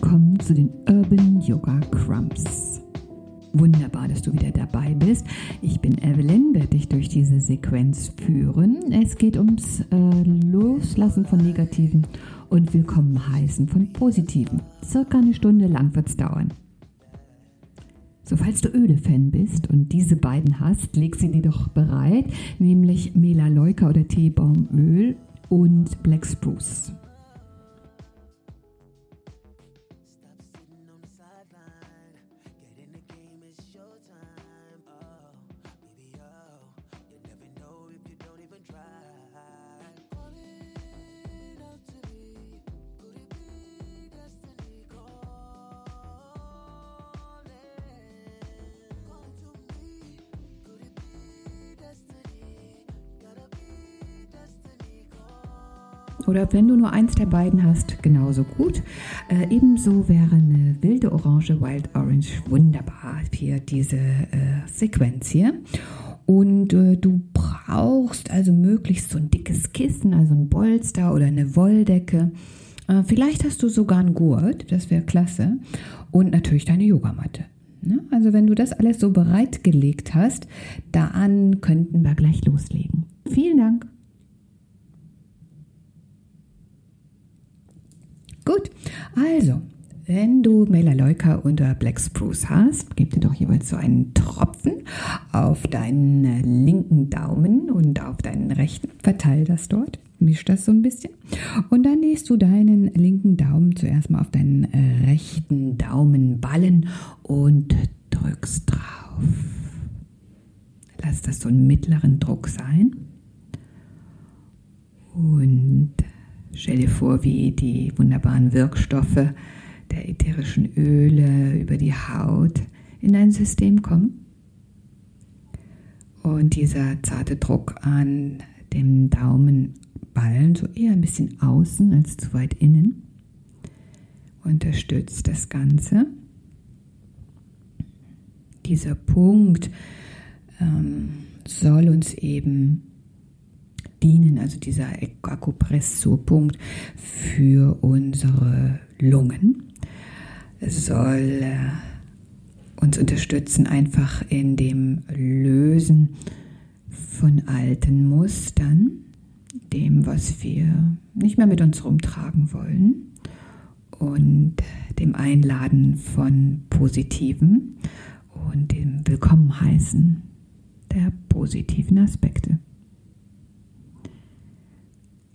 willkommen zu den Urban Yoga Crumbs. Wunderbar, dass du wieder dabei bist. Ich bin Evelyn, werde dich durch diese Sequenz führen. Es geht ums äh, Loslassen von Negativen und Willkommen heißen von Positiven. Circa eine Stunde lang wird es dauern. So, falls du Öle-Fan bist und diese beiden hast, leg sie dir doch bereit, nämlich Melaleuca oder Teebaumöl und Black Spruce. Oder wenn du nur eins der beiden hast, genauso gut. Äh, ebenso wäre eine wilde Orange Wild Orange wunderbar für diese äh, Sequenz hier. Und äh, du brauchst also möglichst so ein dickes Kissen, also ein Bolster oder eine Wolldecke. Äh, vielleicht hast du sogar einen Gurt, das wäre klasse. Und natürlich deine Yogamatte. Ne? Also wenn du das alles so bereitgelegt hast, dann könnten wir gleich loslegen. Vielen Dank. Gut, also, wenn du Melaleuca oder Black Spruce hast, gib dir doch jeweils so einen Tropfen auf deinen linken Daumen und auf deinen rechten. Verteil das dort, misch das so ein bisschen. Und dann legst du deinen linken Daumen zuerst mal auf deinen äh, rechten Daumenballen und drückst drauf. Lass das so einen mittleren Druck sein. Und Stell dir vor, wie die wunderbaren Wirkstoffe der ätherischen Öle über die Haut in dein System kommen. Und dieser zarte Druck an dem Daumenballen, so eher ein bisschen außen als zu weit innen, unterstützt das Ganze. Dieser Punkt ähm, soll uns eben dienen, also dieser Akupressurpunkt für unsere Lungen. Soll äh, uns unterstützen einfach in dem Lösen von alten Mustern, dem, was wir nicht mehr mit uns rumtragen wollen und dem Einladen von Positiven und dem Willkommen heißen der positiven Aspekte.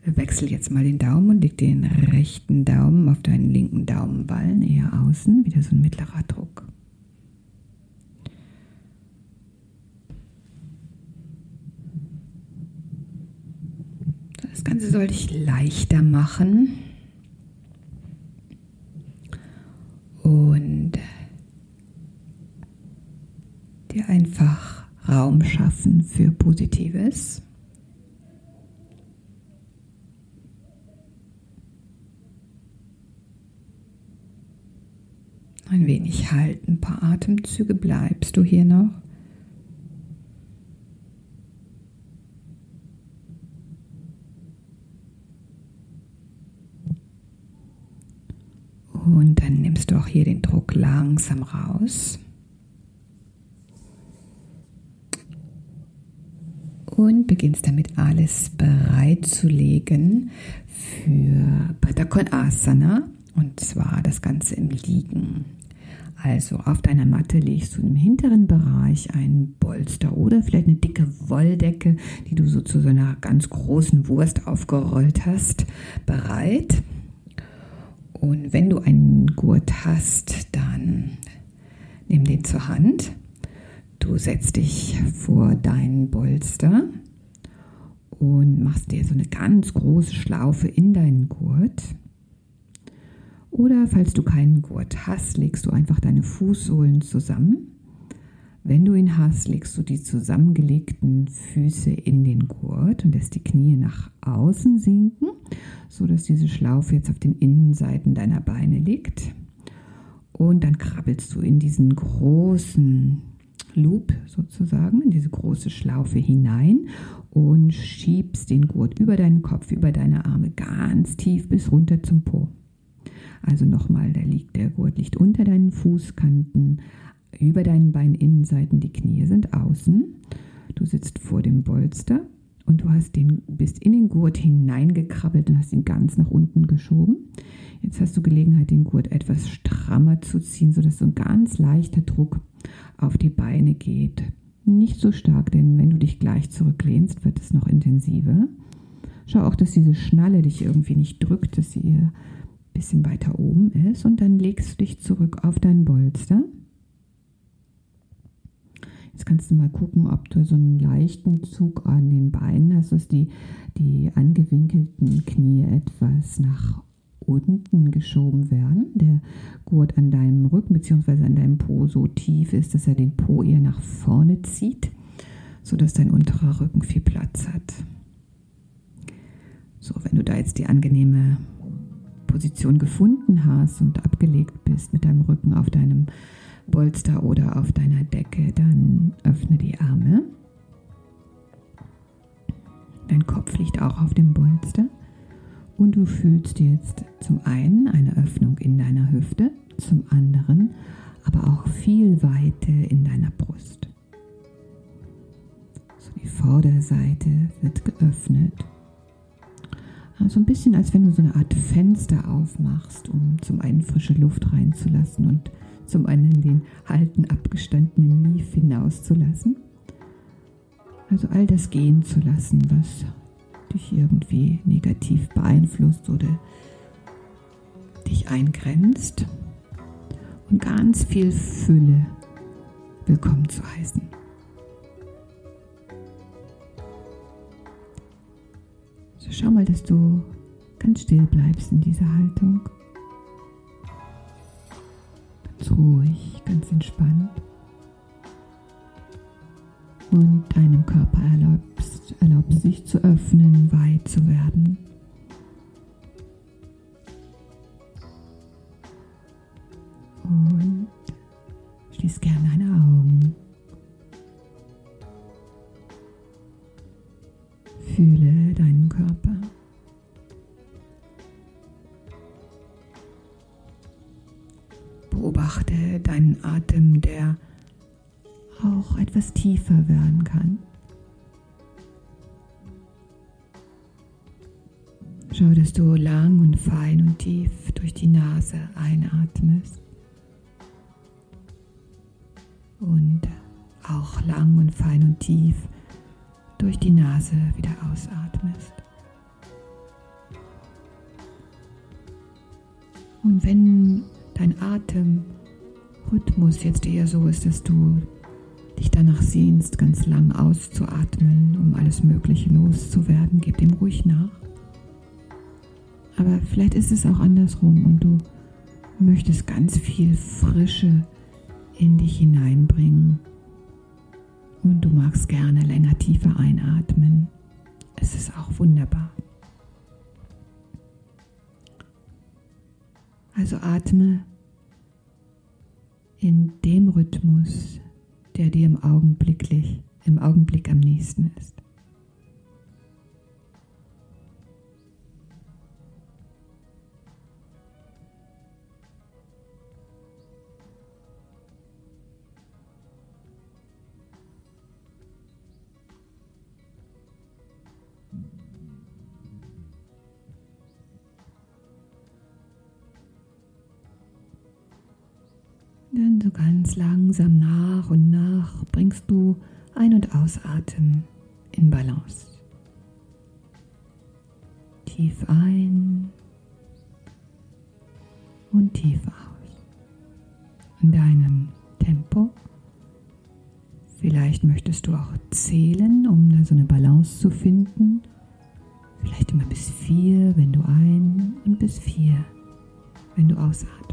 Wechsel jetzt mal den Daumen und leg den rechten Daumen auf deinen linken Daumenballen eher außen, wieder so ein mittlerer Druck. Das Ganze soll dich leichter machen und dir einfach Raum schaffen für Positives. Ein wenig halten, ein paar Atemzüge bleibst du hier noch. Und dann nimmst du auch hier den Druck langsam raus. Und beginnst damit alles bereitzulegen für Patakonasana und zwar das Ganze im Liegen. Also auf deiner Matte legst du im hinteren Bereich ein Bolster oder vielleicht eine dicke Wolldecke, die du so zu so einer ganz großen Wurst aufgerollt hast, bereit. Und wenn du einen Gurt hast, dann nimm den zur Hand. Du setzt dich vor dein Bolster und machst dir so eine ganz große Schlaufe in deinen Gurt. Oder falls du keinen Gurt hast, legst du einfach deine Fußsohlen zusammen. Wenn du ihn hast, legst du die zusammengelegten Füße in den Gurt und lässt die Knie nach außen sinken, sodass diese Schlaufe jetzt auf den Innenseiten deiner Beine liegt. Und dann krabbelst du in diesen großen Loop sozusagen, in diese große Schlaufe hinein und schiebst den Gurt über deinen Kopf, über deine Arme ganz tief bis runter zum Po. Also nochmal, der, liegt, der Gurt liegt unter deinen Fußkanten, über deinen Beininnenseiten, die Knie sind außen. Du sitzt vor dem Bolster und du hast den, bist in den Gurt hineingekrabbelt und hast ihn ganz nach unten geschoben. Jetzt hast du Gelegenheit, den Gurt etwas strammer zu ziehen, sodass so ein ganz leichter Druck auf die Beine geht. Nicht so stark, denn wenn du dich gleich zurücklehnst, wird es noch intensiver. Schau auch, dass diese Schnalle dich irgendwie nicht drückt, dass sie ein bisschen weiter oben ist. Und dann legst du dich zurück auf dein Bolster. Jetzt kannst du mal gucken, ob du so einen leichten Zug an den Beinen hast, dass die, die angewinkelten Knie etwas nach unten geschoben werden. Der Gurt an deinem Rücken bzw. an deinem Po so tief ist, dass er den Po eher nach vorne zieht, sodass dein unterer Rücken viel Platz hat. So, wenn du da jetzt die angenehme Position gefunden hast und abgelegt bist mit deinem Rücken auf deinem Bolster oder auf deiner Decke, dann öffne die Arme. Dein Kopf liegt auch auf dem Bolster und du fühlst jetzt zum einen eine Öffnung in deiner Hüfte, zum anderen aber auch viel Weite in deiner Brust. So die Vorderseite wird geöffnet. So ein bisschen, als wenn du so eine Art Fenster aufmachst, um zum einen frische Luft reinzulassen und zum anderen den alten abgestandenen Mief hinauszulassen. Also all das gehen zu lassen, was dich irgendwie negativ beeinflusst oder dich eingrenzt und ganz viel Fülle willkommen zu heißen. Schau mal, dass du ganz still bleibst in dieser Haltung. Ganz ruhig, ganz entspannt. Und deinem Körper erlaubst, erlaubst sich zu öffnen, weit zu werden. Und schließ gerne deine Augen. Fühle deinen Körper. Beobachte deinen Atem, der auch etwas tiefer werden kann. Schau, dass du lang und fein und tief durch die Nase einatmest und auch lang und fein und tief durch die Nase wieder ausatmest. Und wenn dein Atemrhythmus jetzt eher so ist, dass du dich danach sehnst, ganz lang auszuatmen, um alles Mögliche loszuwerden, gib dem ruhig nach. Aber vielleicht ist es auch andersrum und du möchtest ganz viel Frische in dich hineinbringen. Und du magst gerne länger tiefer einatmen. Es ist auch wunderbar. Also atme in dem Rhythmus, der dir im Augenblicklich, im Augenblick am nächsten ist. Ausatmen in Balance. Tief ein und tief aus. In deinem Tempo. Vielleicht möchtest du auch zählen, um da so eine Balance zu finden. Vielleicht immer bis vier, wenn du ein und bis vier, wenn du ausatmest.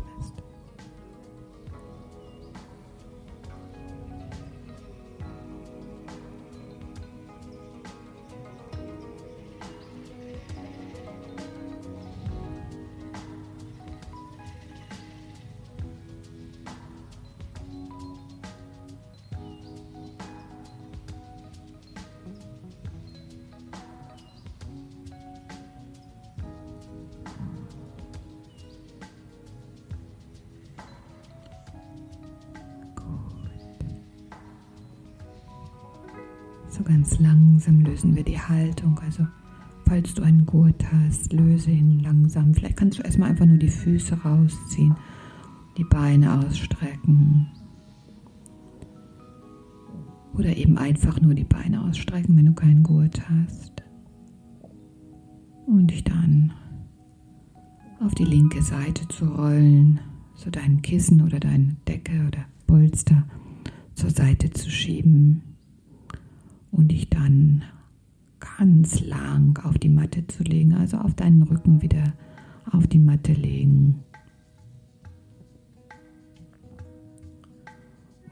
Lösen wir die Haltung. Also falls du einen Gurt hast, löse ihn langsam. Vielleicht kannst du erstmal einfach nur die Füße rausziehen, die Beine ausstrecken. Oder eben einfach nur die Beine ausstrecken, wenn du keinen Gurt hast. Und dich dann auf die linke Seite zu rollen, so dein Kissen oder deine Decke oder Polster zur Seite zu schieben und dich dann ganz lang auf die Matte zu legen, also auf deinen Rücken wieder auf die Matte legen.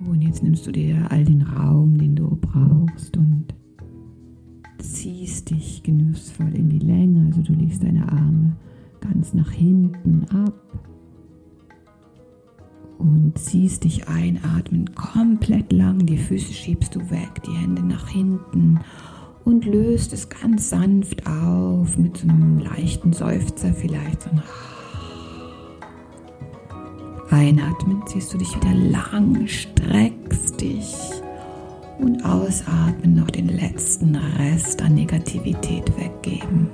Und jetzt nimmst du dir all den Raum, den du brauchst und ziehst dich genussvoll in die Länge. Also du legst deine Arme ganz nach hinten ab und ziehst dich einatmen komplett lang. Die Füße schiebst du weg, die Hände nach hinten und löst es ganz sanft auf mit so einem leichten Seufzer vielleicht. So ein Einatmen ziehst du dich wieder lang, streckst dich und ausatmen noch den letzten Rest an Negativität weggeben.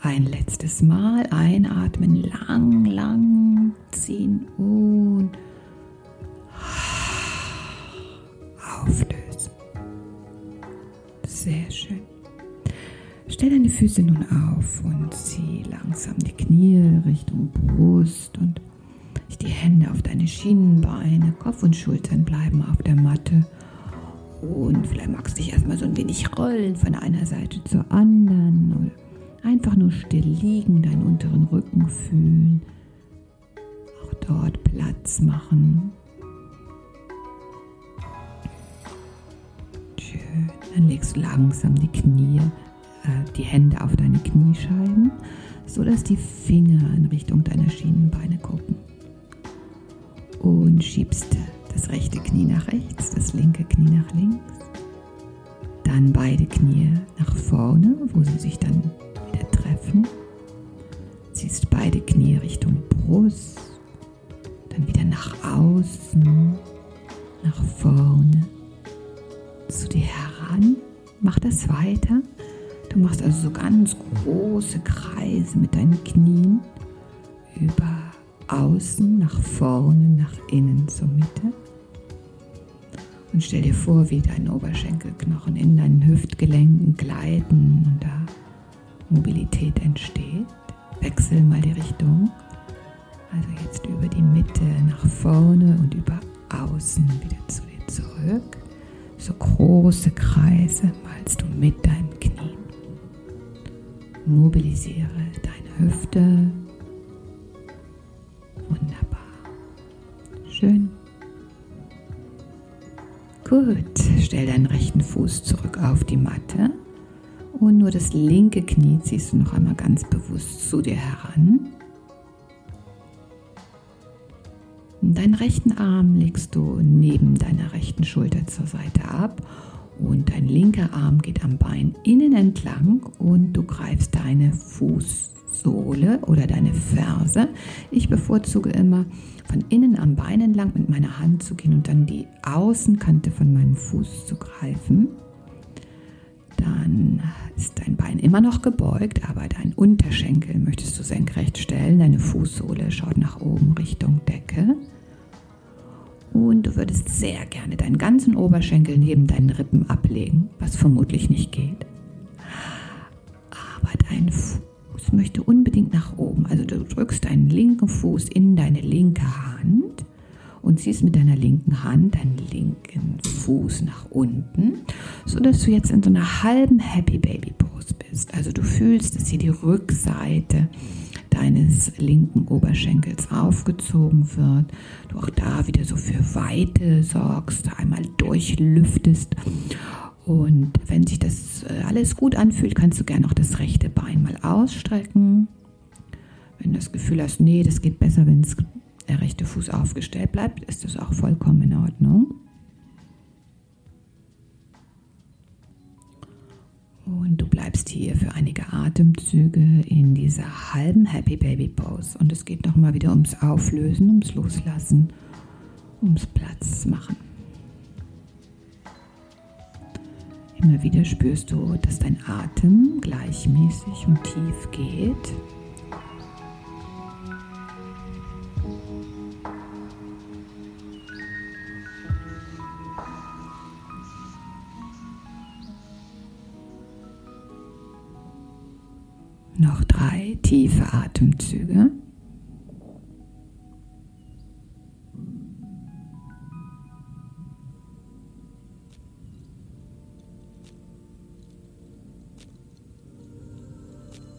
Ein letztes Mal einatmen, lang, lang ziehen und auflösen. Sehr schön. Stell deine Füße nun auf und zieh langsam die Knie Richtung Brust und die Hände auf deine Schienenbeine, Kopf und Schultern bleiben auf der Matte. Und vielleicht magst du dich erstmal so ein wenig rollen von einer Seite zur anderen oder Einfach nur still liegen, deinen unteren Rücken fühlen. Auch dort Platz machen. Legst du langsam die Knie, äh, die Hände auf deine Kniescheiben, sodass die Finger in Richtung deiner Schienenbeine gucken. Und schiebst das rechte Knie nach rechts, das linke Knie nach links. Dann beide Knie nach vorne, wo sie sich dann treffen. Ziehst beide Knie Richtung Brust, dann wieder nach außen, nach vorne, zu dir heran. Mach das weiter. Du machst also so ganz große Kreise mit deinen Knien über außen, nach vorne, nach innen zur Mitte. Und stell dir vor, wie deine Oberschenkelknochen in deinen Hüftgelenken gleiten und da Mobilität entsteht. Wechsel mal die Richtung. Also jetzt über die Mitte nach vorne und über außen wieder zu dir zurück. So große Kreise malst du mit deinem Knie. Mobilisiere deine Hüfte. Wunderbar. Schön. Gut, stell deinen rechten Fuß zurück auf die Matte und nur das linke Knie ziehst du noch einmal ganz bewusst zu dir heran. Deinen rechten Arm legst du neben deiner rechten Schulter zur Seite ab und dein linker Arm geht am Bein innen entlang und du greifst deine Fußsohle oder deine Ferse. Ich bevorzuge immer von innen am Bein entlang mit meiner Hand zu gehen und dann die Außenkante von meinem Fuß zu greifen. Dann ist dein Bein immer noch gebeugt, aber dein Unterschenkel möchtest du senkrecht stellen. Deine Fußsohle schaut nach oben Richtung Decke. Und du würdest sehr gerne deinen ganzen Oberschenkel neben deinen Rippen ablegen, was vermutlich nicht geht. Aber dein Fuß möchte unbedingt nach oben. Also du drückst deinen linken Fuß in deine linke Hand und ziehst mit deiner linken Hand deinen linken Fuß nach unten, sodass du jetzt in so einer halben Happy Baby Pose bist. Also du fühlst, dass hier die Rückseite deines linken Oberschenkels aufgezogen wird. Du auch da wieder so für Weite sorgst, einmal durchlüftest. Und wenn sich das äh, alles gut anfühlt, kannst du gerne auch das rechte Bein mal ausstrecken. Wenn du das Gefühl hast, nee, das geht besser, wenn der rechte Fuß aufgestellt bleibt, ist das auch vollkommen in Ordnung. Und du bleibst hier für einige Atemzüge in dieser halben Happy Baby Pose. Und es geht nochmal wieder ums Auflösen, ums Loslassen, ums Platz machen. Immer wieder spürst du, dass dein Atem gleichmäßig und tief geht. Atemzüge.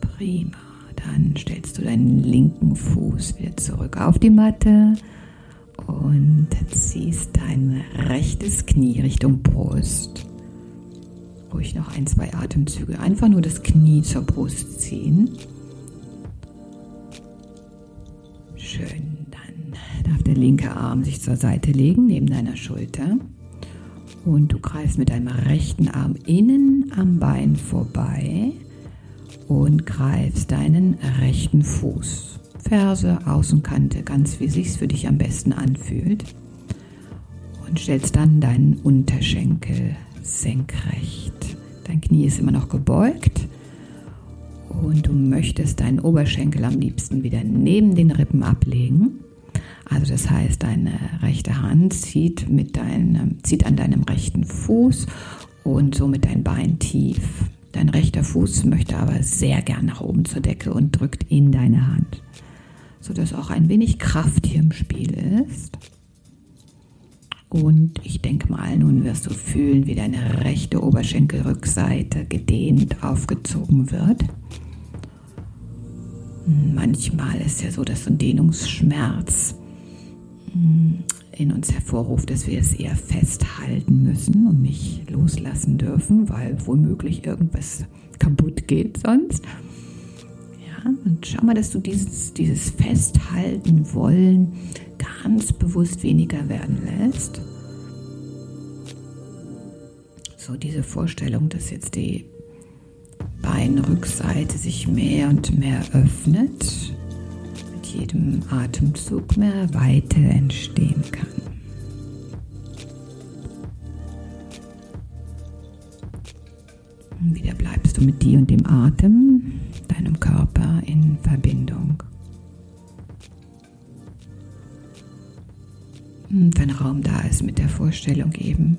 Prima. Dann stellst du deinen linken Fuß wieder zurück auf die Matte und ziehst dein rechtes Knie Richtung Brust. Ruhig noch ein, zwei Atemzüge. Einfach nur das Knie zur Brust ziehen. Schön. Dann darf der linke Arm sich zur Seite legen, neben deiner Schulter. Und du greifst mit deinem rechten Arm innen am Bein vorbei und greifst deinen rechten Fuß. Ferse, Außenkante, ganz wie sich's für dich am besten anfühlt. Und stellst dann deinen Unterschenkel senkrecht. Dein Knie ist immer noch gebeugt und du möchtest deinen Oberschenkel am liebsten wieder neben den Rippen ablegen. Also das heißt, deine rechte Hand zieht, mit deinem, zieht an deinem rechten Fuß und somit dein Bein tief Dein rechter Fuß möchte aber sehr gern nach oben zur Decke und drückt in deine Hand, sodass auch ein wenig Kraft hier im Spiel ist. Und ich denke mal, nun wirst du fühlen, wie deine rechte Oberschenkelrückseite gedehnt aufgezogen wird. Manchmal ist ja so, dass so ein Dehnungsschmerz in uns hervorruft, dass wir es eher festhalten müssen und nicht loslassen dürfen, weil womöglich irgendwas kaputt geht sonst. Ja, und schau mal, dass du dieses, dieses Festhalten wollen ganz bewusst weniger werden lässt. So diese Vorstellung, dass jetzt die Beinrückseite sich mehr und mehr öffnet jedem Atemzug mehr Weite entstehen kann. Und wieder bleibst du mit dir und dem Atem, deinem Körper in Verbindung. Und wenn Raum da ist, mit der Vorstellung eben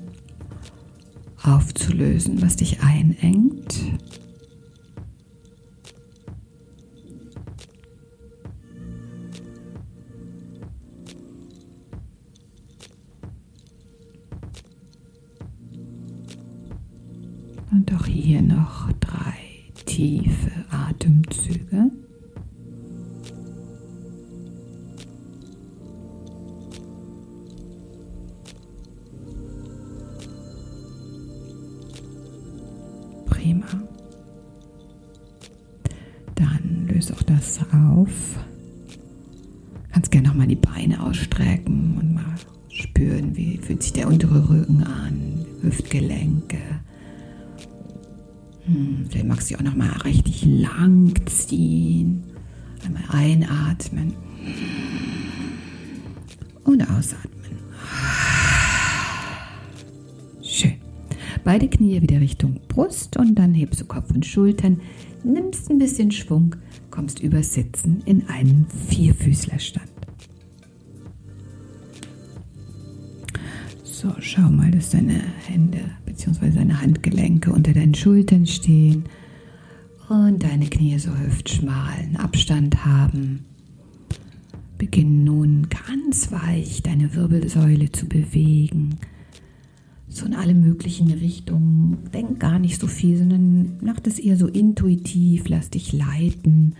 aufzulösen, was dich einengt Und auch hier noch drei tiefe Atemzüge. Prima. Dann löse auch das auf. Kannst gerne nochmal die Beine ausstrecken und mal spüren, wie fühlt sich der untere Rücken an, Hüftgelenke. Hm, vielleicht magst du auch noch mal richtig lang ziehen. Einmal einatmen und ausatmen. Schön. Beide Knie wieder Richtung Brust und dann hebst du Kopf und Schultern, nimmst ein bisschen Schwung, kommst übers Sitzen in einen Vierfüßlerstand. So, schau mal, dass deine Hände bzw. deine Handgelenke unter deinen Schultern stehen und deine Knie so hüftschmalen Abstand haben. Beginn nun ganz weich deine Wirbelsäule zu bewegen. So in alle möglichen Richtungen. Denk gar nicht so viel, sondern mach das eher so intuitiv, lass dich leiten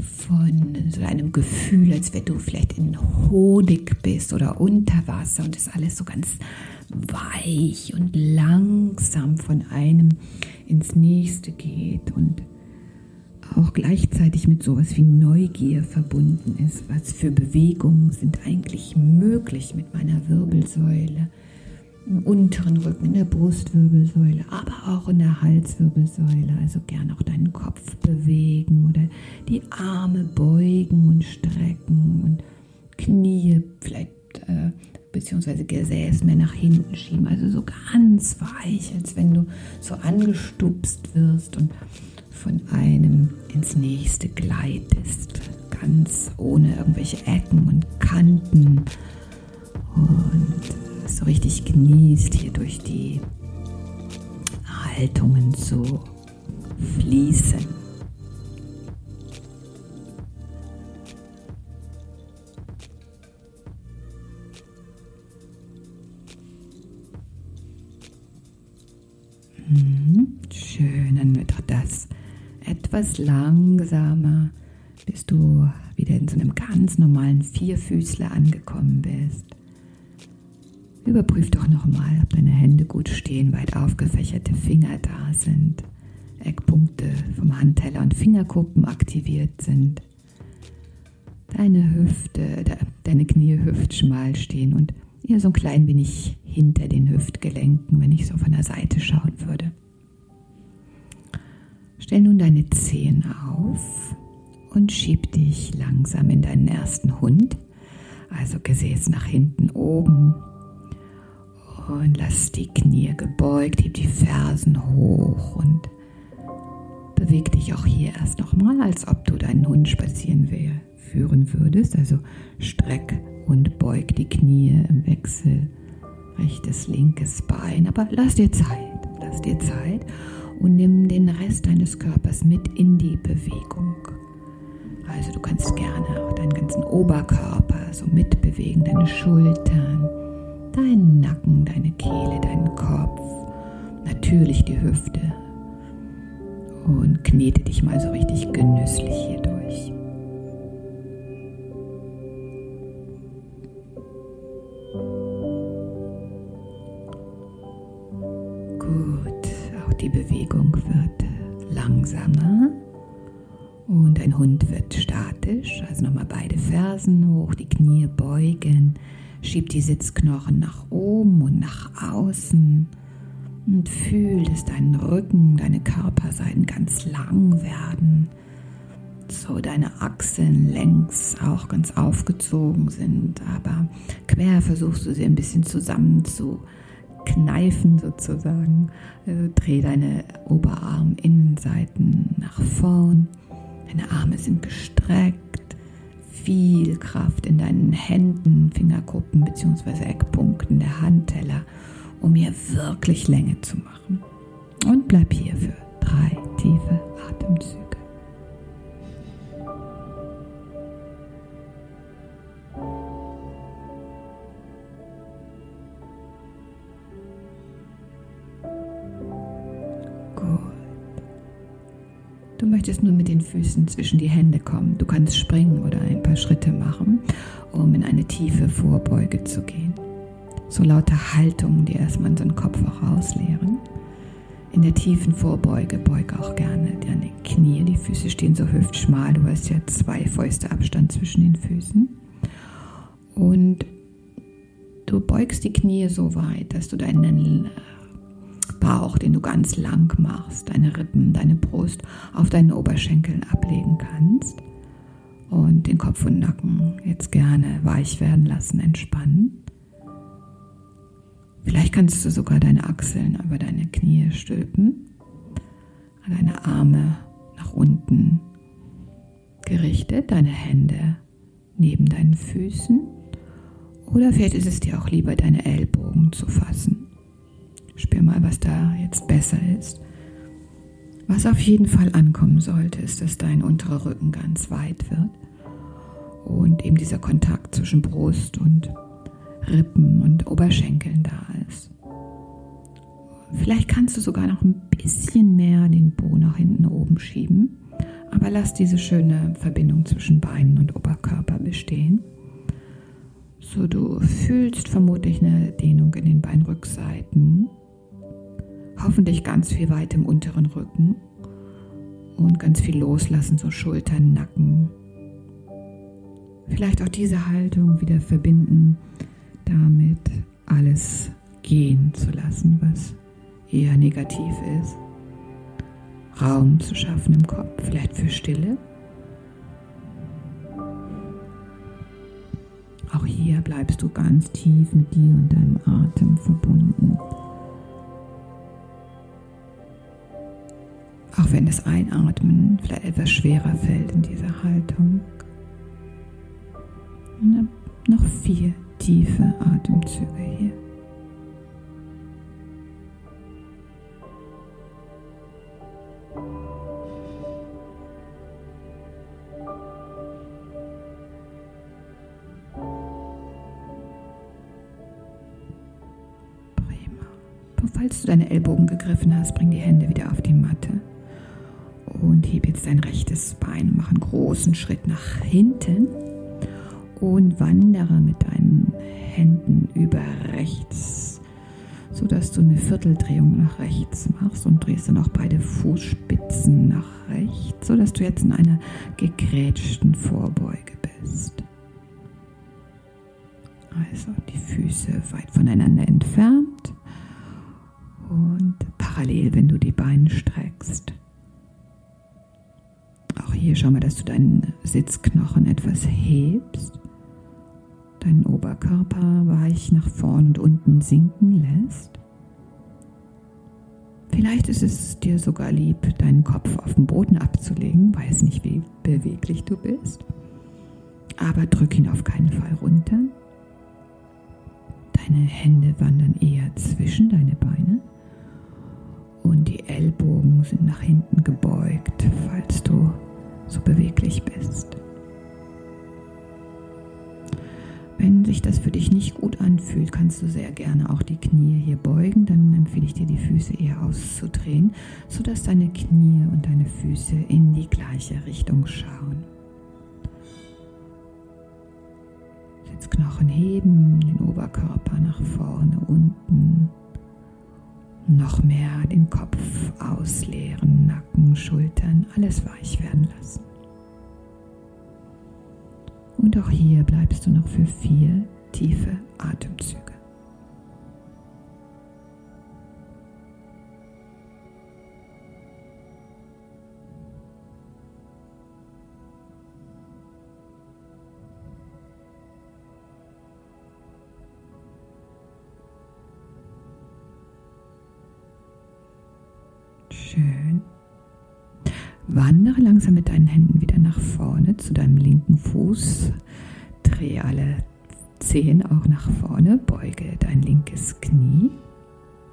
von so einem Gefühl, als wenn du vielleicht in Honig bist oder unter Wasser und es alles so ganz weich und langsam von einem ins nächste geht und auch gleichzeitig mit sowas wie Neugier verbunden ist. Was für Bewegungen sind eigentlich möglich mit meiner Wirbelsäule? im unteren Rücken, in der Brustwirbelsäule, aber auch in der Halswirbelsäule. Also gern auch deinen Kopf bewegen oder die Arme beugen und strecken und Knie vielleicht äh, bzw. Gesäß mehr nach hinten schieben. Also so ganz weich, als wenn du so angestupst wirst und von einem ins nächste gleitest. Ganz ohne irgendwelche Ecken und Kanten. Und so richtig genießt, hier durch die Haltungen zu fließen. Etwas langsamer, bis du wieder in so einem ganz normalen Vierfüßler angekommen bist. Überprüf doch nochmal, ob deine Hände gut stehen, weit aufgefächerte Finger da sind, Eckpunkte vom Handteller und Fingerkuppen aktiviert sind, deine Hüfte, deine Knie hüftschmal stehen und eher so ein klein wenig hinter den Hüftgelenken, wenn ich so von der Seite schauen würde. Stell nun deine Zehen auf und schieb dich langsam in deinen ersten Hund, also Gesäß nach hinten oben. Und lass die Knie gebeugt, heb die Fersen hoch und beweg dich auch hier erst nochmal, als ob du deinen Hund spazieren führen würdest. Also streck und beug die Knie im Wechsel. Rechtes, linkes Bein. Aber lass dir Zeit. Lass dir Zeit und nimm den Rest deines Körpers mit in die Bewegung. Also du kannst gerne auch deinen ganzen Oberkörper so mitbewegen, deine Schultern, deinen Nacken, deine Kehle, deinen Kopf, natürlich die Hüfte. Und knete dich mal so richtig genüsslich hier durch. Bewegung wird langsamer und dein Hund wird statisch. Also nochmal beide Fersen hoch, die Knie beugen, schieb die Sitzknochen nach oben und nach außen und fühl, dass dein Rücken, deine Körperseiten ganz lang werden. So deine Achseln längs auch ganz aufgezogen sind, aber quer versuchst du sie ein bisschen zusammen zu kneifen sozusagen. Also dreh deine Oberarminnenseiten nach vorn. Deine Arme sind gestreckt. Viel Kraft in deinen Händen, Fingerkuppen bzw. Eckpunkten der Handteller, um hier wirklich Länge zu machen. Und bleib hier für drei tiefe Atemzüge. Möchtest nur mit den Füßen zwischen die Hände kommen. Du kannst springen oder ein paar Schritte machen, um in eine tiefe Vorbeuge zu gehen. So lauter Haltungen, die erstmal einen Kopf auch ausleeren. In der tiefen Vorbeuge beuge auch gerne deine Knie. Die Füße stehen so hüftschmal. Du hast ja zwei Fäuste Abstand zwischen den Füßen. Und du beugst die Knie so weit, dass du deinen Bauch, den du ganz lang machst, deine Rippen, deine Brust auf deinen Oberschenkeln ablegen kannst und den Kopf und Nacken jetzt gerne weich werden lassen, entspannen. Vielleicht kannst du sogar deine Achseln über deine Knie stülpen, deine Arme nach unten gerichtet, deine Hände neben deinen Füßen oder vielleicht ist es dir auch lieber, deine Ellbogen zu fassen. Spür mal, was da jetzt besser ist. Was auf jeden Fall ankommen sollte, ist, dass dein unterer Rücken ganz weit wird und eben dieser Kontakt zwischen Brust und Rippen und Oberschenkeln da ist. Vielleicht kannst du sogar noch ein bisschen mehr den Po nach hinten oben schieben, aber lass diese schöne Verbindung zwischen Beinen und Oberkörper bestehen. So, du fühlst vermutlich eine Dehnung in den Beinrückseiten Hoffentlich ganz viel weit im unteren Rücken und ganz viel loslassen, so Schultern, Nacken. Vielleicht auch diese Haltung wieder verbinden, damit alles gehen zu lassen, was eher negativ ist. Raum zu schaffen im Kopf, vielleicht für Stille. Auch hier bleibst du ganz tief mit dir und deinem Atem verbunden. Auch wenn das Einatmen vielleicht etwas schwerer fällt in dieser Haltung. Noch vier tiefe Atemzüge hier. Falls du deine Ellbogen gegriffen hast, bring die Hände wieder auf die Matte und heb jetzt dein rechtes Bein, mach einen großen Schritt nach hinten und wandere mit deinen Händen über rechts, sodass du eine Vierteldrehung nach rechts machst und drehst dann auch beide Fußspitzen nach rechts, sodass du jetzt in einer gegrätschten Vorbeuge bist. Also die Füße weit voneinander entfernt und parallel, wenn du die Beine streckst. Hier schau mal, dass du deinen Sitzknochen etwas hebst, deinen Oberkörper weich nach vorn und unten sinken lässt. Vielleicht ist es dir sogar lieb, deinen Kopf auf den Boden abzulegen, weiß nicht, wie beweglich du bist. Aber drück ihn auf keinen Fall runter. Deine Hände wandern eher zwischen deine Beine und die Ellbogen sind nach hinten gebeugt, falls du so beweglich bist. Wenn sich das für dich nicht gut anfühlt, kannst du sehr gerne auch die Knie hier beugen. Dann empfehle ich dir, die Füße eher auszudrehen, sodass deine Knie und deine Füße in die gleiche Richtung schauen. Sitzknochen heben, den Oberkörper nach vorne, unten noch mehr den Kopf ausleeren, Nacken, Schultern, alles weich werden lassen. Und auch hier bleibst du noch für vier tiefe Atemzüge. Wandere langsam mit deinen Händen wieder nach vorne zu deinem linken Fuß. Drehe alle Zehen auch nach vorne. Beuge dein linkes Knie.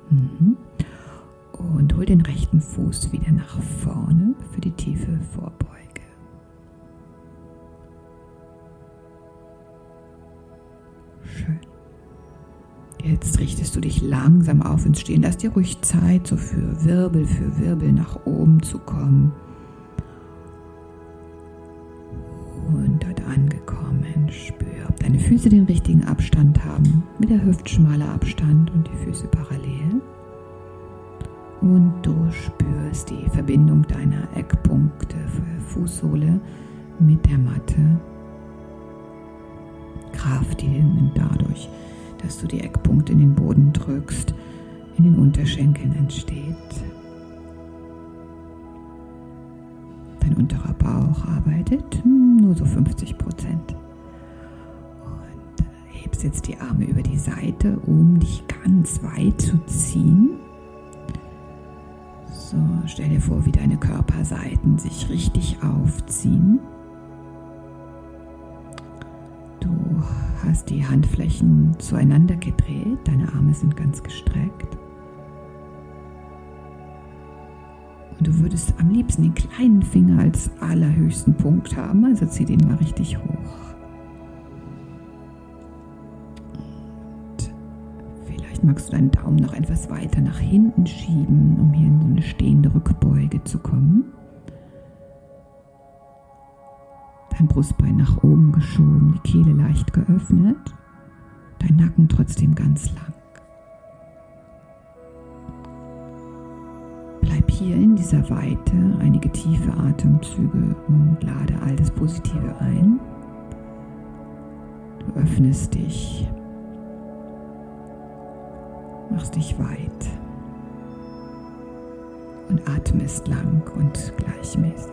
Mhm. Und hol den rechten Fuß wieder nach vorne für die tiefe Vorbeuge. Schön. Jetzt richtest du dich langsam auf ins Stehen. Lass dir ruhig Zeit, so für Wirbel für Wirbel nach oben zu kommen. Und dort angekommen, spür, ob deine Füße den richtigen Abstand haben. Wieder hüftschmaler Abstand und die Füße parallel. Und du spürst die Verbindung deiner Eckpunkte für Fußsohle mit der Matte. Kraft, die dadurch dass du die Eckpunkte in den Boden drückst, in den Unterschenkeln entsteht. Dein unterer Bauch arbeitet hm, nur so 50 Prozent. Und hebst jetzt die Arme über die Seite, um dich ganz weit zu ziehen. So, stell dir vor, wie deine Körperseiten sich richtig aufziehen. hast die Handflächen zueinander gedreht, deine Arme sind ganz gestreckt. Und du würdest am liebsten den kleinen Finger als allerhöchsten Punkt haben, also zieh den mal richtig hoch. Und vielleicht magst du deinen Daumen noch etwas weiter nach hinten schieben, um hier in so eine stehende Rückbeuge zu kommen. Dein Brustbein nach oben geschoben, die Kehle leicht geöffnet, dein Nacken trotzdem ganz lang. Hier in dieser Weite einige tiefe Atemzüge und lade all das Positive ein. Du öffnest dich, machst dich weit und atmest lang und gleichmäßig.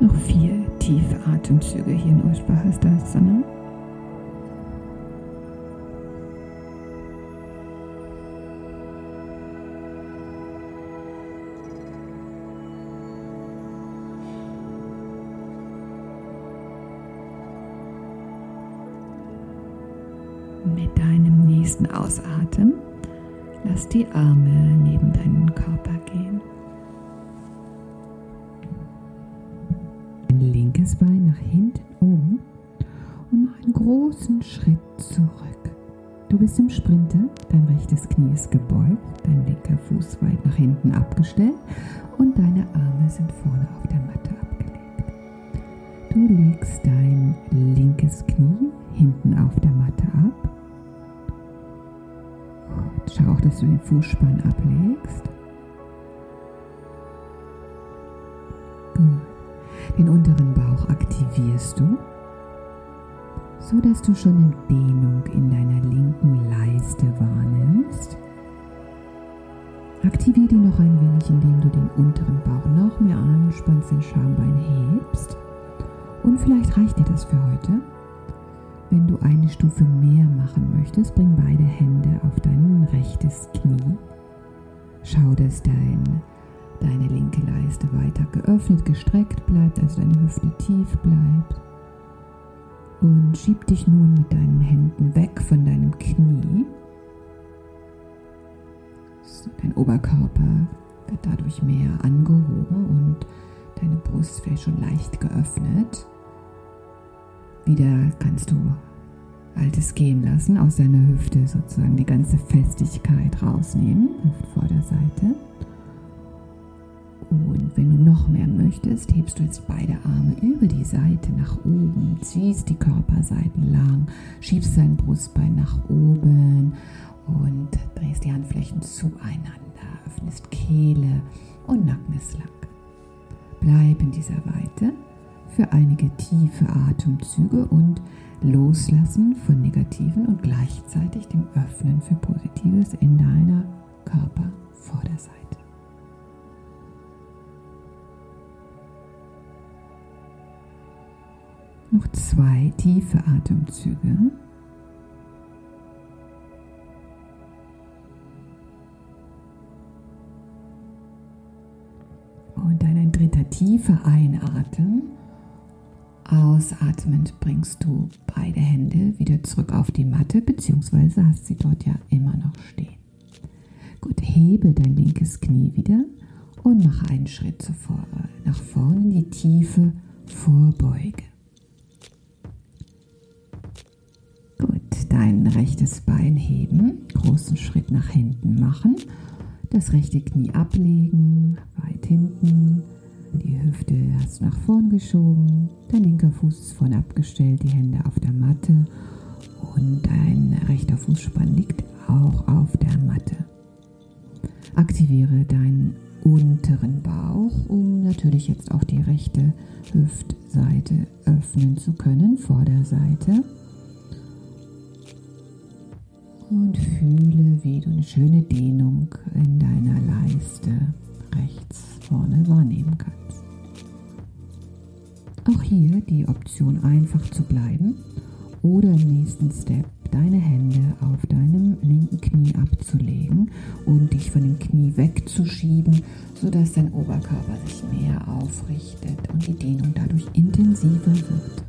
Noch vier tiefe Atemzüge hier in Ushbahastasana. Nächsten Ausatmen lass die Arme neben deinen Körper gehen. Ein linkes Bein nach hinten um und mach einen großen Schritt zurück. Du bist im Sprinter, dein rechtes Knie ist gebeugt, dein linker Fuß weit nach hinten abgestellt und deine Arme sind vorne auf der Matte abgelegt. Du legst dein linkes Knie hinten auf der Matte ab dass du den Fußspann ablegst. Den unteren Bauch aktivierst du, so dass du schon eine Dehnung in deiner linken Leiste wahrnimmst. Aktiviere die noch ein wenig, indem du den unteren Bauch noch mehr anspannst, den Schambein hebst. Und vielleicht reicht dir das für heute. Wenn du eine Stufe mehr machen möchtest, bring beide Hände auf dein rechtes Knie. Schau, dass dein, deine linke Leiste weiter geöffnet, gestreckt bleibt, also deine Hüfte tief bleibt. Und schieb dich nun mit deinen Händen weg von deinem Knie. Dein Oberkörper wird dadurch mehr angehoben und deine Brust wird schon leicht geöffnet. Wieder kannst du Altes gehen lassen, aus deiner Hüfte sozusagen die ganze Festigkeit rausnehmen, Hüftvorderseite. Und wenn du noch mehr möchtest, hebst du jetzt beide Arme über die Seite nach oben, ziehst die Körperseiten lang, schiebst dein Brustbein nach oben und drehst die Handflächen zueinander, öffnest Kehle und Nacken ist lang. Bleib in dieser Weite für einige tiefe Atemzüge und Loslassen von Negativen und gleichzeitig dem Öffnen für Positives in deiner Körpervorderseite. Noch zwei tiefe Atemzüge. Und dann ein dritter tiefer Einatmen. Ausatmend bringst du beide Hände wieder zurück auf die Matte, beziehungsweise hast sie dort ja immer noch stehen. Gut, hebe dein linkes Knie wieder und mache einen Schritt zuvor, nach vorne in die tiefe Vorbeuge. Gut, dein rechtes Bein heben, großen Schritt nach hinten machen, das rechte Knie ablegen, weit hinten die Hüfte hast nach vorn geschoben, dein linker Fuß ist vorne abgestellt, die Hände auf der Matte und dein rechter Fußspann liegt auch auf der Matte. Aktiviere deinen unteren Bauch, um natürlich jetzt auch die rechte Hüftseite öffnen zu können, Vorderseite. Und fühle, wie du eine schöne Dehnung in deiner Leiste rechts vorne wahrnehmen kannst. Auch hier die Option einfach zu bleiben oder im nächsten Step deine Hände auf deinem linken Knie abzulegen und dich von dem Knie wegzuschieben, sodass dein Oberkörper sich mehr aufrichtet und die Dehnung dadurch intensiver wird.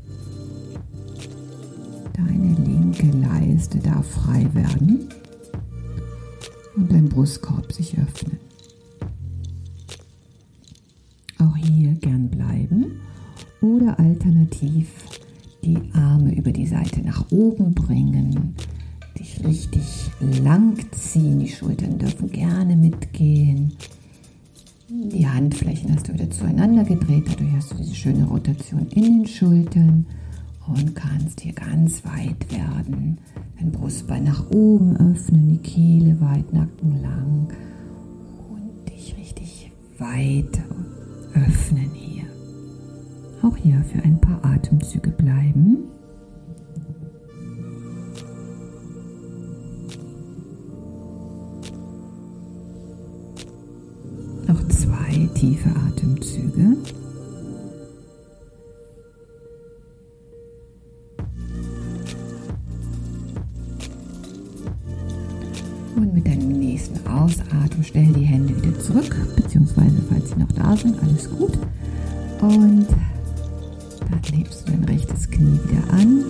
Deine linke Leiste darf frei werden und dein Brustkorb sich öffnen. Alternativ die Arme über die Seite nach oben bringen, dich richtig lang ziehen, die Schultern dürfen gerne mitgehen. Die Handflächen hast du wieder zueinander gedreht, dadurch hast du diese schöne Rotation in den Schultern und kannst hier ganz weit werden. Dein Brustbein nach oben öffnen, die Kehle weit, Nacken lang und dich richtig weit öffnen hier auch hier für ein paar Atemzüge bleiben. Noch zwei tiefe Atemzüge. Und mit deinem nächsten Ausatmen stell die Hände wieder zurück, beziehungsweise falls sie noch da sind, alles gut. Und hebst du dein rechtes Knie wieder an.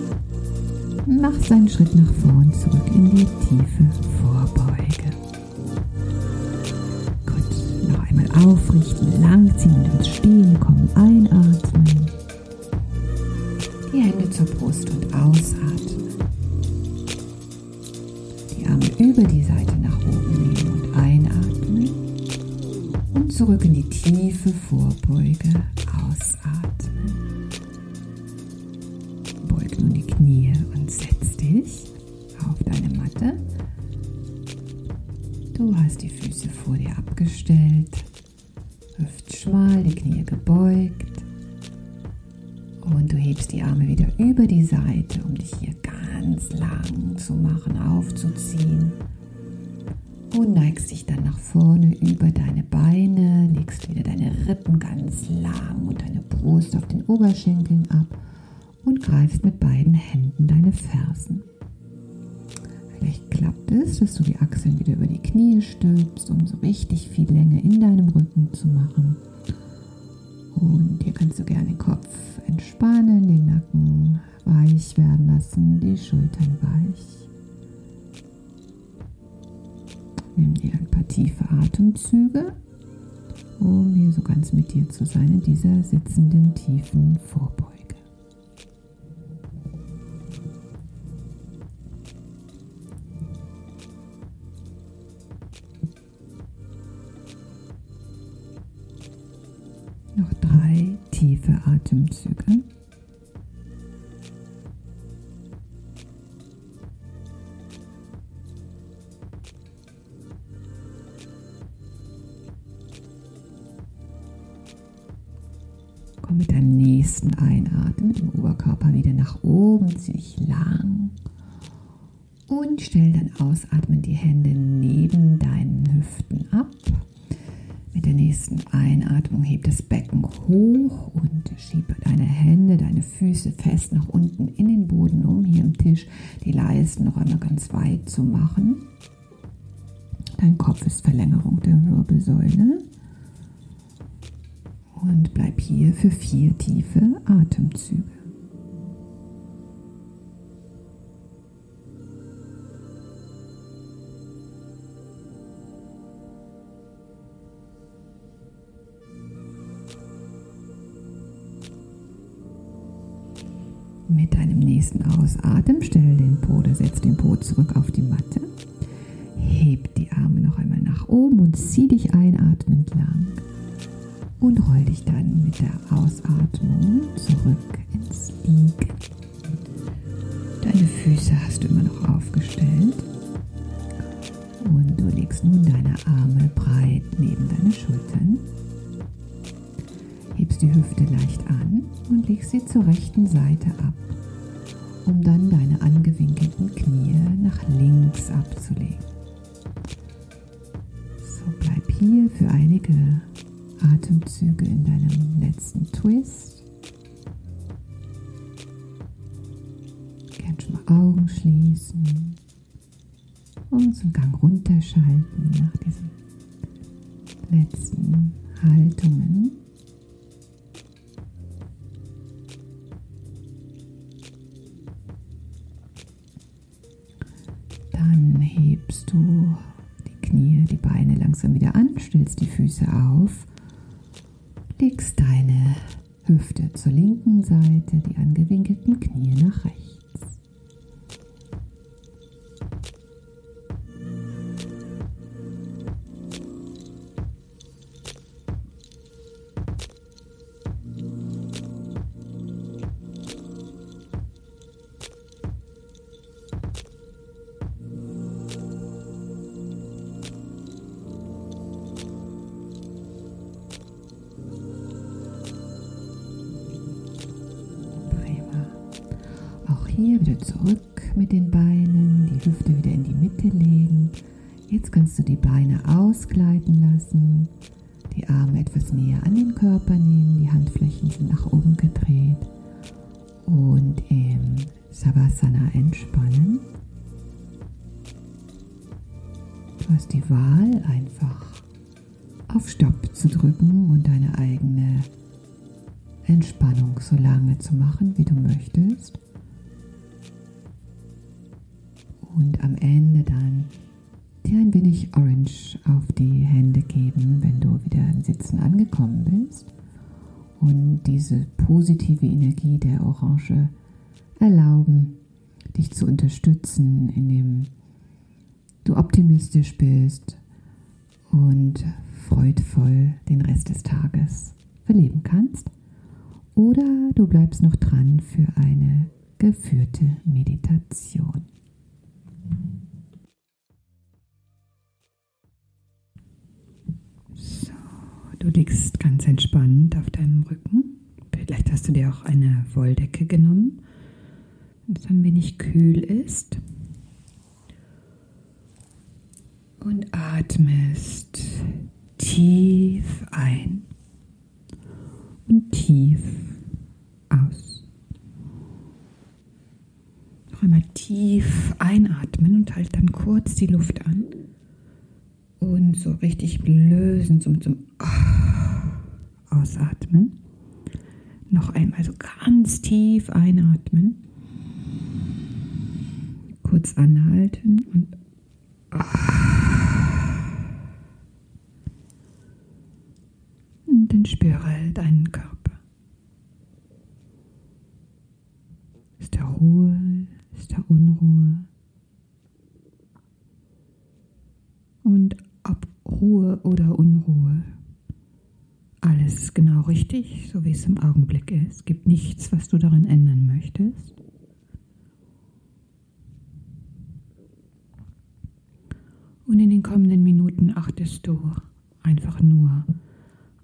Machst einen Schritt nach vorn zurück in die tiefe Vorbeuge. Gut, noch einmal aufrichten, langziehen und ins Stehen kommen, einatmen. Die Hände zur Brust und ausatmen. Die Arme über die Seite nach oben nehmen und einatmen. Und zurück in die tiefe Vorbeuge ausatmen. Du die Achseln wieder über die Knie stülpst, um so richtig viel Länge in deinem Rücken zu machen. Und hier kannst du gerne den Kopf entspannen, den Nacken weich werden lassen, die Schultern weich. Nimm dir ein paar tiefe Atemzüge, um hier so ganz mit dir zu sein in dieser sitzenden tiefen Vorbeuge. Tiefe Atemzüge. Komm mit deinem nächsten Einatmen mit dem Oberkörper wieder nach oben, zieh dich lang und stell dann ausatmen die Hände neben deinen Hüften ab. Der nächsten Einatmung heb das Becken hoch und schiebe deine Hände, deine Füße fest nach unten in den Boden, um hier am Tisch die Leisten noch einmal ganz weit zu machen. Dein Kopf ist Verlängerung der Wirbelsäule. Und bleib hier für vier tiefe Atemzüge. Mit deinem nächsten Ausatmen stell den Po oder setz den Po zurück auf die Matte. Heb die Arme noch einmal nach oben und zieh dich einatmend lang. Und roll dich dann mit der Ausatmung zurück ins Liegen. Deine Füße hast du immer noch aufgestellt. Und du legst nun deine Arme breit neben deine Schultern hebst die Hüfte leicht an und legst sie zur rechten Seite ab, um dann deine angewinkelten Knie nach links abzulegen. So bleib hier für einige Atemzüge in deinem letzten Twist. Gerne schon mal Augen schließen und zum Gang runterschalten nach diesen letzten Haltungen. Dann hebst du die Knie, die Beine langsam wieder an, stellst die Füße auf, legst deine Hüfte zur linken Seite, die angewinkelten Knie nach rechts. Dich zu unterstützen, indem du optimistisch bist und freudvoll den Rest des Tages verleben kannst. Oder du bleibst noch dran für eine geführte Meditation. So, du liegst ganz entspannt auf deinem Rücken. Vielleicht hast du dir auch eine Wolldecke genommen, es ein wenig kühl ist. Und atmest tief ein und tief aus. Noch einmal tief einatmen und halt dann kurz die Luft an. Und so richtig lösen zum, zum Ausatmen. Noch einmal so ganz tief einatmen. Kurz anhalten und und dann spüre deinen Körper. Ist da Ruhe? Ist da Unruhe? Und ob Ruhe oder Unruhe, alles ist genau richtig, so wie es im Augenblick ist. Es gibt nichts, was du daran ändern möchtest. Und in den kommenden Minuten achtest du einfach nur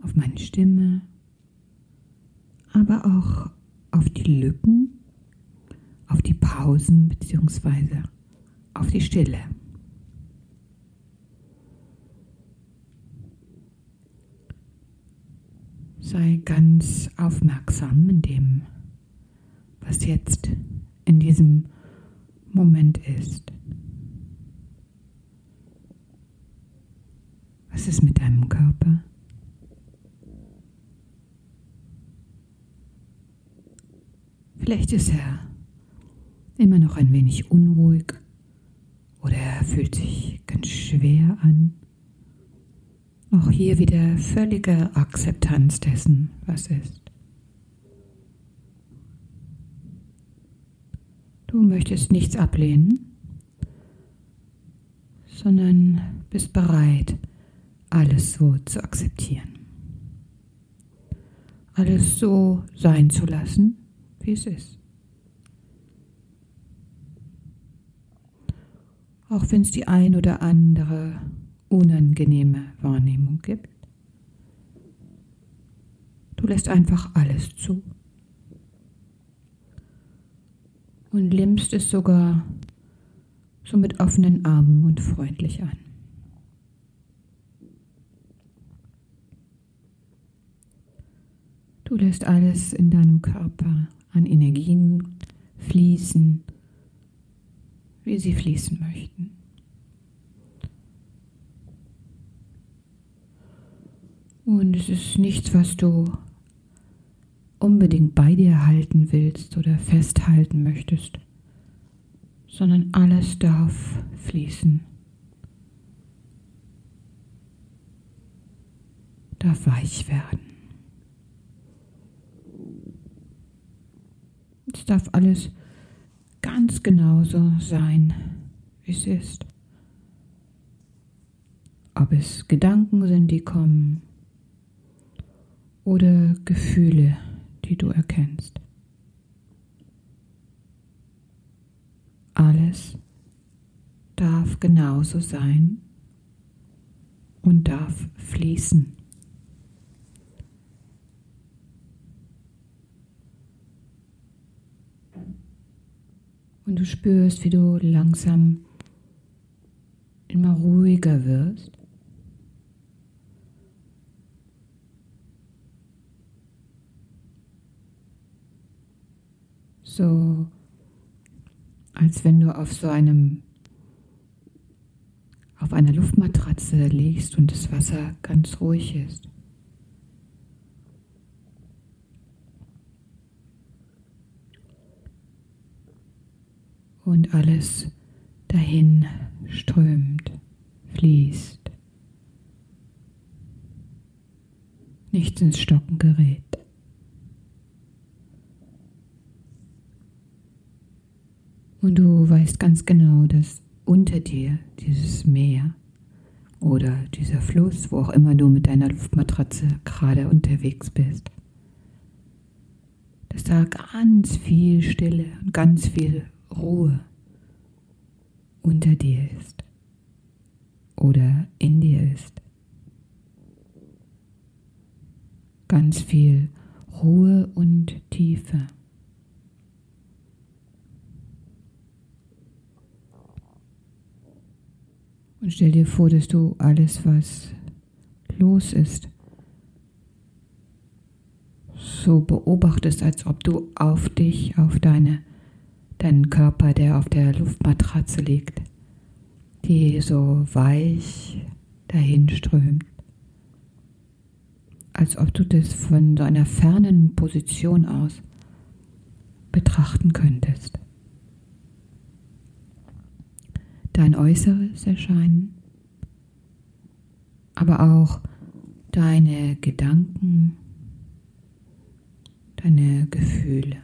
auf meine Stimme, aber auch auf die Lücken, auf die Pausen bzw. auf die Stille. Sei ganz aufmerksam in dem, was jetzt in diesem Moment ist. Was ist mit deinem Körper? Vielleicht ist er immer noch ein wenig unruhig oder er fühlt sich ganz schwer an. Auch hier wieder völlige Akzeptanz dessen, was ist. Du möchtest nichts ablehnen, sondern bist bereit, alles so zu akzeptieren. Alles so sein zu lassen, wie es ist. Auch wenn es die ein oder andere unangenehme Wahrnehmung gibt. Du lässt einfach alles zu und nimmst es sogar so mit offenen Armen und freundlich an. Du lässt alles in deinem Körper an Energien fließen, wie sie fließen möchten. Und es ist nichts, was du unbedingt bei dir halten willst oder festhalten möchtest, sondern alles darf fließen, darf weich werden. Es darf alles ganz genauso sein, wie es ist. Ob es Gedanken sind, die kommen, oder Gefühle, die du erkennst. Alles darf genauso sein und darf fließen. Und du spürst, wie du langsam immer ruhiger wirst. So als wenn du auf so einem auf einer Luftmatratze liegst und das Wasser ganz ruhig ist. Und alles dahin strömt, fließt. Nichts ins Stocken gerät. Und du weißt ganz genau, dass unter dir dieses Meer oder dieser Fluss, wo auch immer du mit deiner Luftmatratze gerade unterwegs bist, dass da ganz viel Stille und ganz viel Ruhe unter dir ist oder in dir ist. Ganz viel Ruhe und Tiefe. Und stell dir vor, dass du alles, was los ist, so beobachtest, als ob du auf dich, auf deine, deinen Körper, der auf der Luftmatratze liegt, die so weich dahin strömt. Als ob du das von so einer fernen Position aus betrachten könntest dein äußeres Erscheinen, aber auch deine Gedanken, deine Gefühle.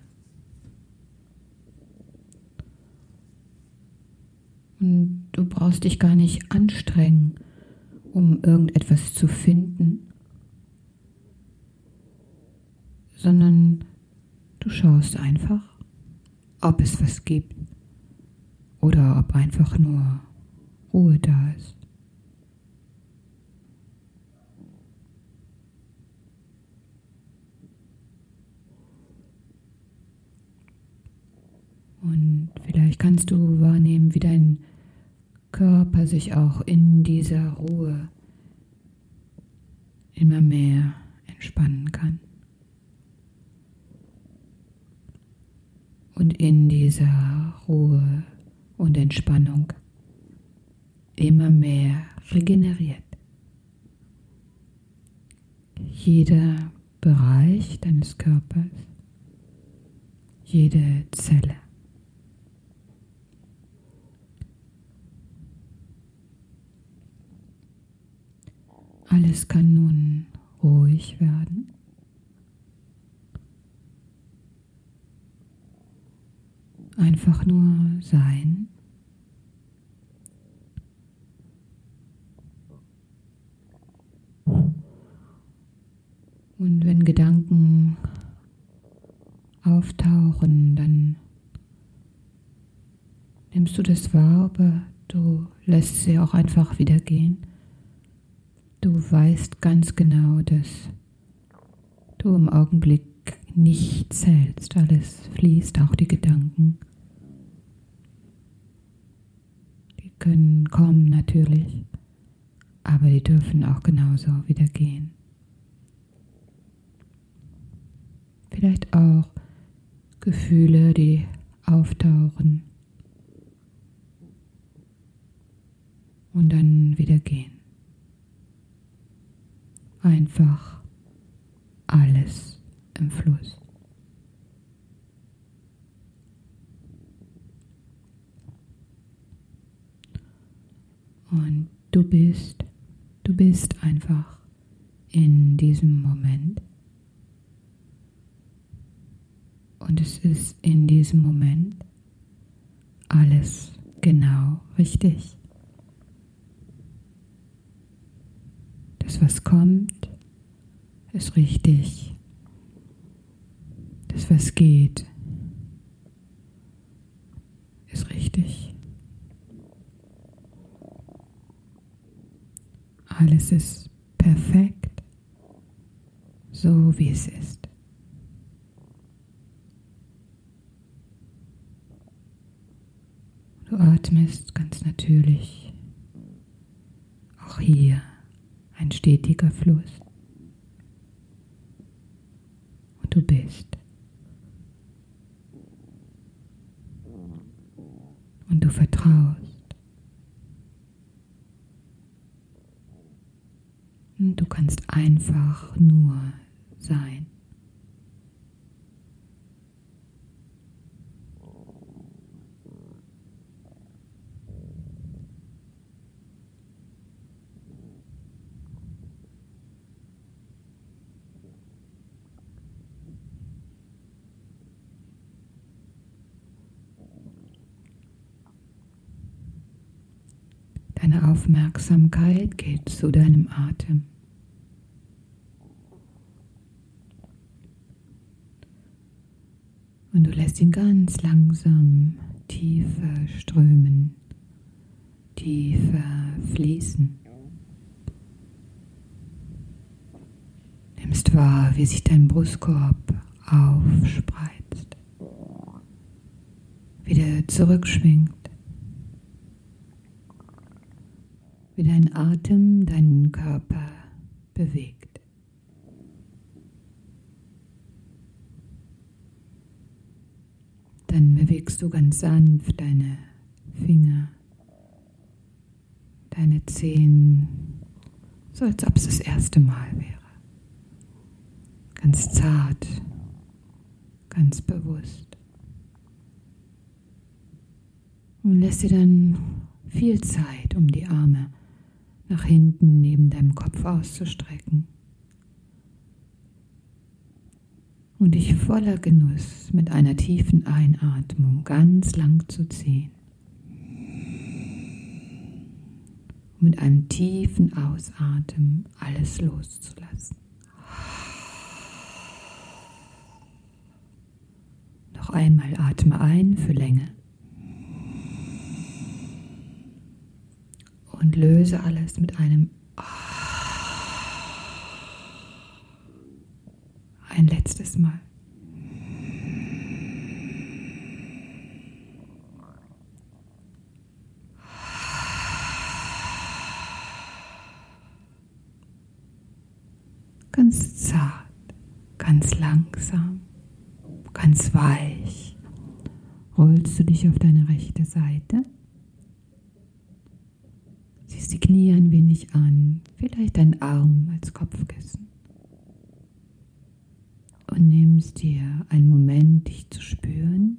Und du brauchst dich gar nicht anstrengen, um irgendetwas zu finden, sondern du schaust einfach, ob es was gibt oder ob einfach nur Ruhe da ist. Und vielleicht kannst du wahrnehmen, wie dein Körper sich auch in dieser Ruhe immer mehr entspannen kann. Und in dieser Ruhe und Entspannung immer mehr regeneriert. Jeder Bereich deines Körpers, jede Zelle. Alles kann nun ruhig werden. Einfach nur sein. Und wenn Gedanken auftauchen, dann nimmst du das wahr, aber du lässt sie auch einfach wieder gehen. Du weißt ganz genau, dass du im Augenblick nicht zählst. Alles fließt, auch die Gedanken. Die können kommen natürlich, aber die dürfen auch genauso wieder gehen. Vielleicht auch Gefühle, die auftauchen und dann wieder gehen. Einfach alles im Fluss. Und du bist, du bist einfach in diesem Moment. Und es ist in diesem Moment alles genau richtig. Das, was kommt, ist richtig. Das, was geht, ist richtig. Alles ist perfekt, so wie es ist. Du atmest ganz natürlich. Auch hier ein stetiger Fluss du bist. Und du vertraust. Und du kannst einfach nur sein. Aufmerksamkeit geht zu deinem Atem. Und du lässt ihn ganz langsam tiefer strömen, tiefer fließen. Nimmst wahr, wie sich dein Brustkorb aufspreizt, wieder zurückschwingt wie dein Atem deinen Körper bewegt. Dann bewegst du ganz sanft deine Finger, deine Zehen, so als ob es das erste Mal wäre. Ganz zart, ganz bewusst. Und lässt dir dann viel Zeit, um die Arme nach hinten neben deinem Kopf auszustrecken und dich voller Genuss mit einer tiefen Einatmung ganz lang zu ziehen. Und mit einem tiefen Ausatmen alles loszulassen. Noch einmal atme ein für Länge. Und löse alles mit einem ein letztes Mal. Ganz zart, ganz langsam, ganz weich rollst du dich auf deine rechte Seite Knie ein wenig an, vielleicht deinen Arm als Kopfkissen. Und nimmst dir einen Moment, dich zu spüren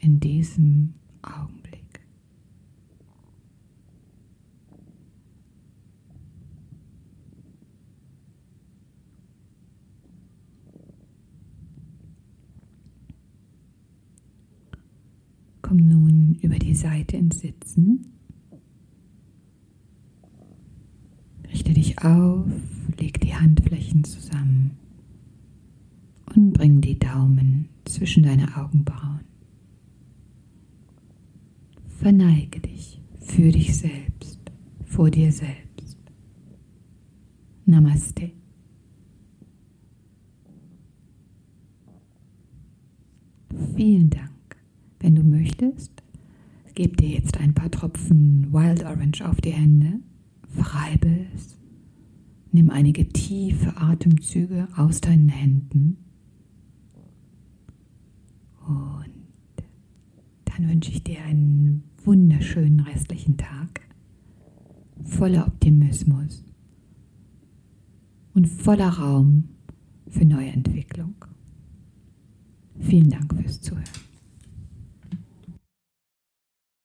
in diesem Augenblick. Komm nun über die Seite ins Sitzen Richte dich auf, leg die Handflächen zusammen und bring die Daumen zwischen deine Augenbrauen. Verneige dich für dich selbst, vor dir selbst. Namaste. Vielen Dank. Wenn du möchtest, gib dir jetzt ein paar Tropfen Wild Orange auf die Hände Verreibe es. Nimm einige tiefe Atemzüge aus deinen Händen. Und dann wünsche ich dir einen wunderschönen restlichen Tag, voller Optimismus und voller Raum für neue Entwicklung. Vielen Dank fürs Zuhören.